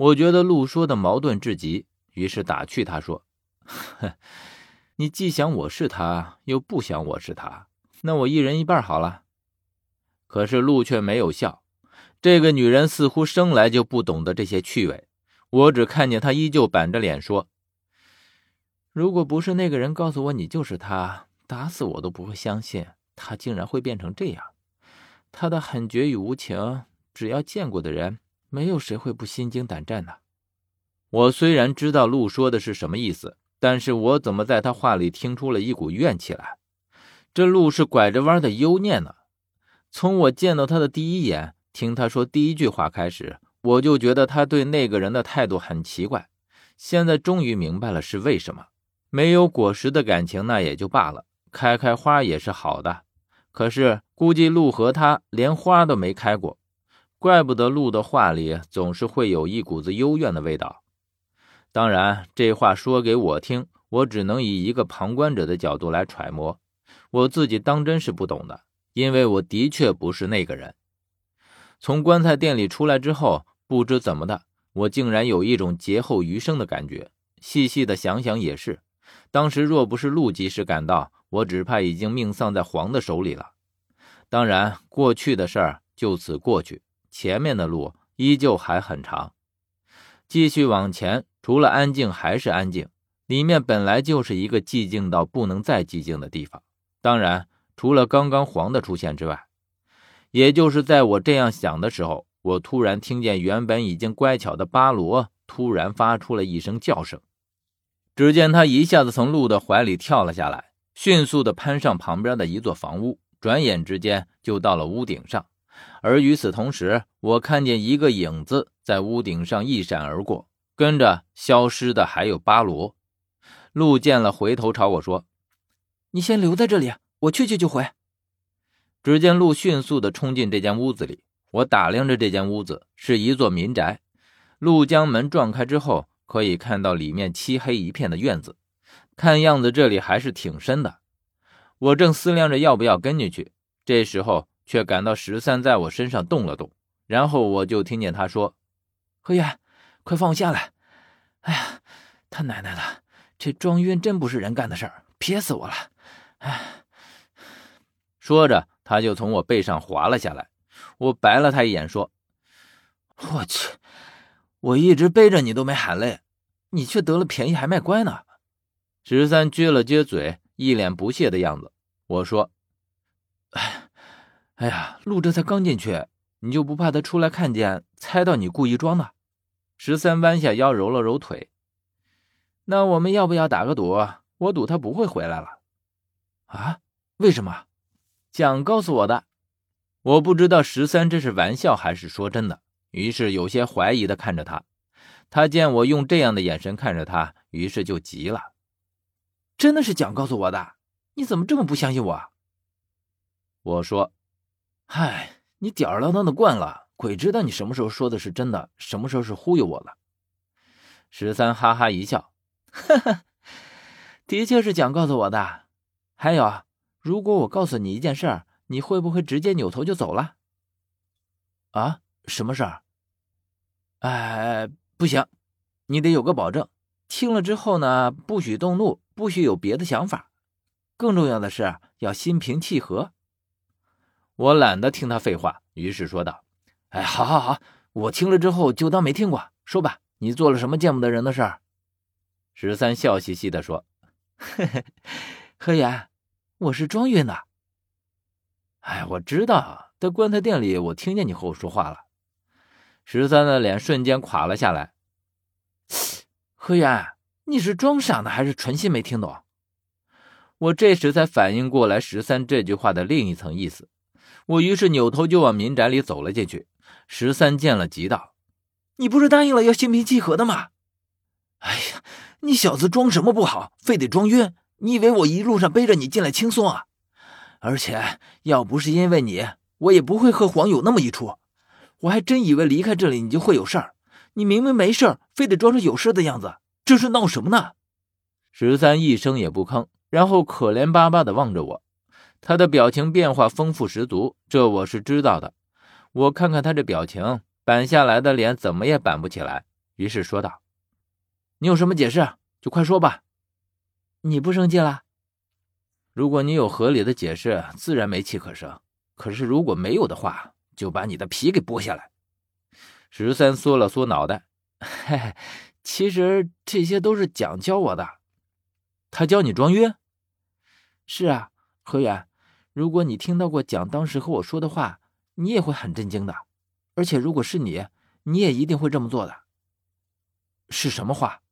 我觉得陆说的矛盾至极，于是打趣他说：“哼，你既想我是他，又不想我是他，那我一人一半好了。”可是陆却没有笑。这个女人似乎生来就不懂得这些趣味。我只看见她依旧板着脸说：“如果不是那个人告诉我你就是他，打死我都不会相信他竟然会变成这样。他的狠绝与无情，只要见过的人，没有谁会不心惊胆战的。”我虽然知道陆说的是什么意思，但是我怎么在他话里听出了一股怨气来？这陆是拐着弯的幽念呢。从我见到他的第一眼。听他说第一句话开始，我就觉得他对那个人的态度很奇怪。现在终于明白了是为什么。没有果实的感情那也就罢了，开开花也是好的。可是估计陆和他连花都没开过，怪不得陆的话里总是会有一股子幽怨的味道。当然，这话说给我听，我只能以一个旁观者的角度来揣摩。我自己当真是不懂的，因为我的确不是那个人。从棺材店里出来之后，不知怎么的，我竟然有一种劫后余生的感觉。细细的想想也是，当时若不是陆及时赶到，我只怕已经命丧在黄的手里了。当然，过去的事儿就此过去，前面的路依旧还很长。继续往前，除了安静还是安静，里面本来就是一个寂静到不能再寂静的地方。当然，除了刚刚黄的出现之外。也就是在我这样想的时候，我突然听见原本已经乖巧的巴罗突然发出了一声叫声。只见他一下子从鹿的怀里跳了下来，迅速的攀上旁边的一座房屋，转眼之间就到了屋顶上。而与此同时，我看见一个影子在屋顶上一闪而过，跟着消失的还有巴罗。鹿见了，回头朝我说：“你先留在这里，我去去就回。”只见鹿迅速地冲进这间屋子里。我打量着这间屋子，是一座民宅。鹿将门撞开之后，可以看到里面漆黑一片的院子，看样子这里还是挺深的。我正思量着要不要跟进去，这时候却感到十三在我身上动了动，然后我就听见他说：“何远，快放我下来！哎呀，他奶奶的，这装晕真不是人干的事儿，憋死我了！”哎，说着。他就从我背上滑了下来，我白了他一眼，说：“我去，我一直背着你都没喊累，你却得了便宜还卖乖呢。”十三撅了撅嘴，一脸不屑的样子。我说：“哎，哎呀，陆这才刚进去，你就不怕他出来看见，猜到你故意装的？”十三弯下腰揉了揉腿：“那我们要不要打个赌？我赌他不会回来了。”啊？为什么？蒋告诉我的，我不知道十三这是玩笑还是说真的，于是有些怀疑的看着他。他见我用这样的眼神看着他，于是就急了：“真的是蒋告诉我的？你怎么这么不相信我？”我说：“嗨，你吊儿郎当的惯了，鬼知道你什么时候说的是真的，什么时候是忽悠我了。”十三哈哈一笑：“哈哈，的确是蒋告诉我的。还有。”如果我告诉你一件事，你会不会直接扭头就走了？啊，什么事儿？哎，不行，你得有个保证。听了之后呢，不许动怒，不许有别的想法。更重要的是要心平气和。我懒得听他废话，于是说道：“哎，好好好，我听了之后就当没听过。说吧，你做了什么见不得人的事儿？”十三笑嘻嘻的说：“嘿嘿，何言？”我是装晕的。哎，我知道，在棺材店里，我听见你和我说话了。十三的脸瞬间垮了下来。何源，你是装傻呢还是存心没听懂？我这时才反应过来十三这句话的另一层意思。我于是扭头就往民宅里走了进去。十三见了，急道：“你不是答应了要心平气和的吗？哎呀，你小子装什么不好，非得装晕？”你以为我一路上背着你进来轻松啊？而且要不是因为你，我也不会和黄有那么一出。我还真以为离开这里你就会有事儿。你明明没事儿，非得装成有事的样子，这是闹什么呢？十三一声也不吭，然后可怜巴巴的望着我。他的表情变化丰富十足，这我是知道的。我看看他这表情，板下来的脸怎么也板不起来。于是说道：“你有什么解释，就快说吧。你不生气了？如果你有合理的解释，自然没气可生。可是如果没有的话，就把你的皮给剥下来。”十三缩了缩脑袋，嘿嘿，其实这些都是蒋教我的。他教你装晕？是啊，何远。如果你听到过蒋当时和我说的话，你也会很震惊的。而且如果是你，你也一定会这么做的。是什么话？